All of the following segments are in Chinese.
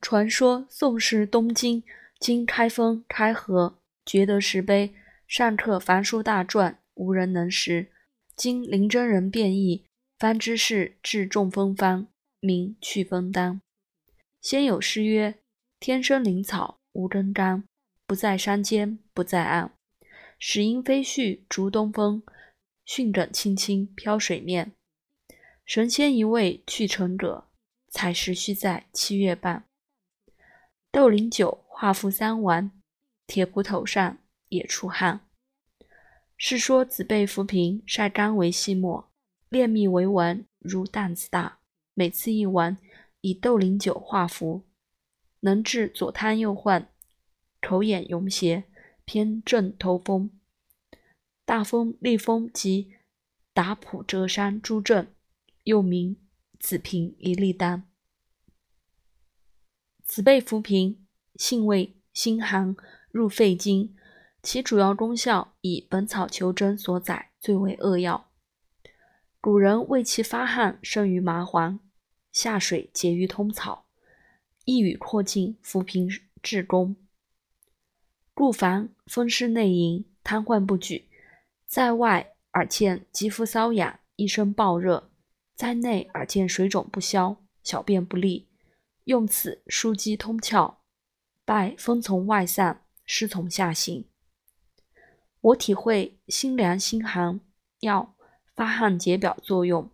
传说宋时东京今开封、开河，觉得石碑上刻凡书大篆，无人能识。今林真人变异，方知是至中风方，名去风丹。先有诗曰：“天生灵草无根干，不在山间不在岸。始因飞絮逐东风，迅枕青青飘水面。神仙一位去成者，采石须在七月半。斗零酒画符三丸，铁壶头上也出汗。”是说子辈浮萍晒干为细末，炼蜜为丸，如担子大。每次一丸，以豆苓酒化服，能治左瘫右患、口眼痈邪、偏正头风、大风、利风及打扑折伤诸症，又名子平一粒丹。子辈浮萍，性味辛寒，入肺经。其主要功效以《本草求真》所载最为扼要。古人为其发汗生于麻黄，下水解于通草，一语扩进扶贫治功。故凡风湿内淫、瘫痪不举，在外耳见肌肤瘙痒、一身暴热，在内耳见水肿不消、小便不利，用此枢机通窍，拜风从外散，湿从下行。我体会心凉心寒药发汗解表作用，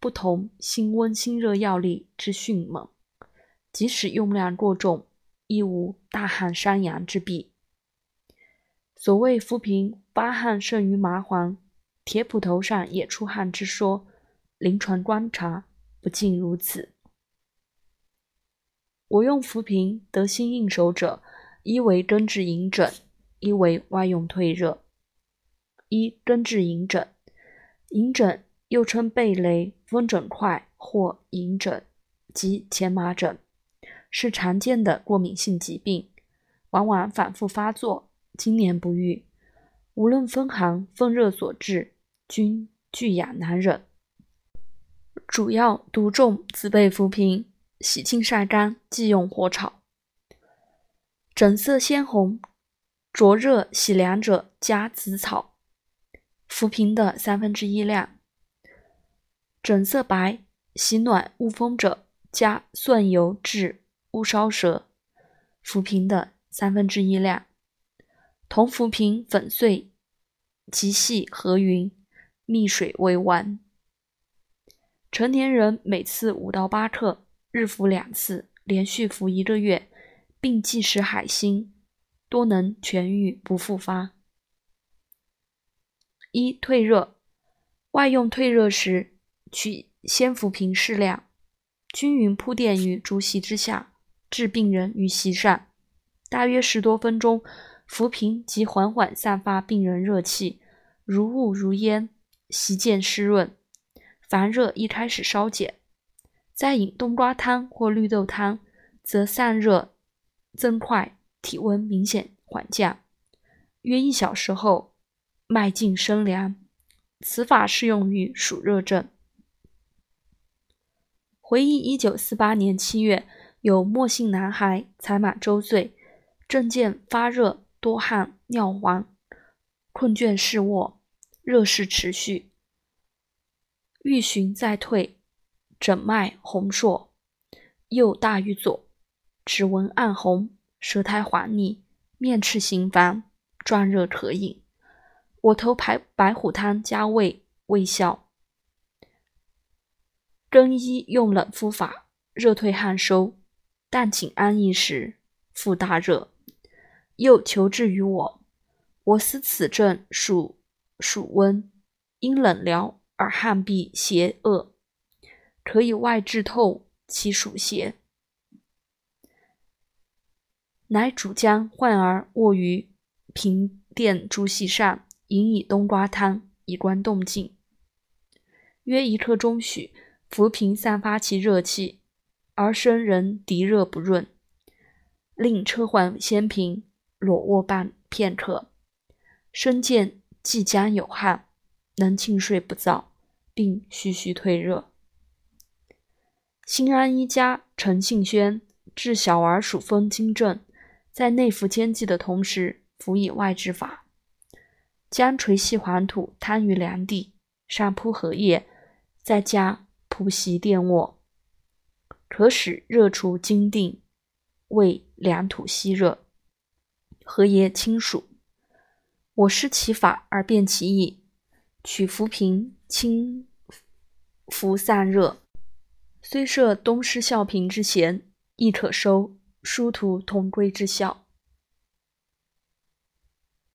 不同心温心热药力之迅猛，即使用量过重，亦无大汗伤阳之弊。所谓浮萍发汗胜于麻黄，铁捕头上也出汗之说，临床观察不尽如此。我用浮萍得心应手者，一为根治隐疹，一为外用退热。一根治隐疹，隐疹又称背雷、风疹块或隐疹及前麻疹，是常见的过敏性疾病，往往反复发作，经年不愈。无论风寒、风热所致，均惧痒难忍。主要毒重紫背浮萍，洗净晒干，忌用火炒。疹色鲜红，灼热洗凉者，加紫草。浮萍的三分之一量，疹色白、喜暖恶风者，加蒜油治乌烧舌。浮萍的三分之一量，同浮萍粉碎，极细和匀，蜜水为丸。成年人每次五到八克，日服两次，连续服一个月，并忌食海腥，多能痊愈不复发。一退热，外用退热时，取鲜浮萍适量，均匀铺垫于竹席之下，置病人于席上，大约十多分钟，浮萍即缓缓散发病人热气，如雾如烟，席渐湿润，烦热一开始稍减。再饮冬瓜汤或绿豆汤，则散热增快，体温明显缓降。约一小时后。脉静生凉，此法适用于暑热症。回忆一九四八年七月，有莫姓男孩才满周岁，症见发热、多汗、尿黄、困倦视卧，热势持续，欲寻再退，诊脉红硕，右大于左，指纹暗红，舌苔滑腻，面赤心烦，壮热可饮。我投白白虎汤加味，未效。更衣用冷敷法，热退汗收。但请安逸时，复大热，又求治于我。我思此症属暑温，因冷疗而汗必邪恶，可以外治透其暑邪。乃主将患儿卧于平殿竹席上。饮以冬瓜汤，以观动静。约一刻钟许，浮萍散发其热气，而生人敌热不润。令车缓先平，裸卧半片刻，身见即将有汗，能静睡不燥，并徐徐退热。新安一家陈信轩治小儿暑风惊症，在内服煎剂的同时，辅以外治法。将垂细黄土摊于凉地，上铺荷叶，再加蒲席垫卧，可使热除经定，为凉土吸热。荷叶清暑。我施其法而变其意，取浮萍清浮散热，虽设东施效颦之嫌，亦可收殊途同归之效。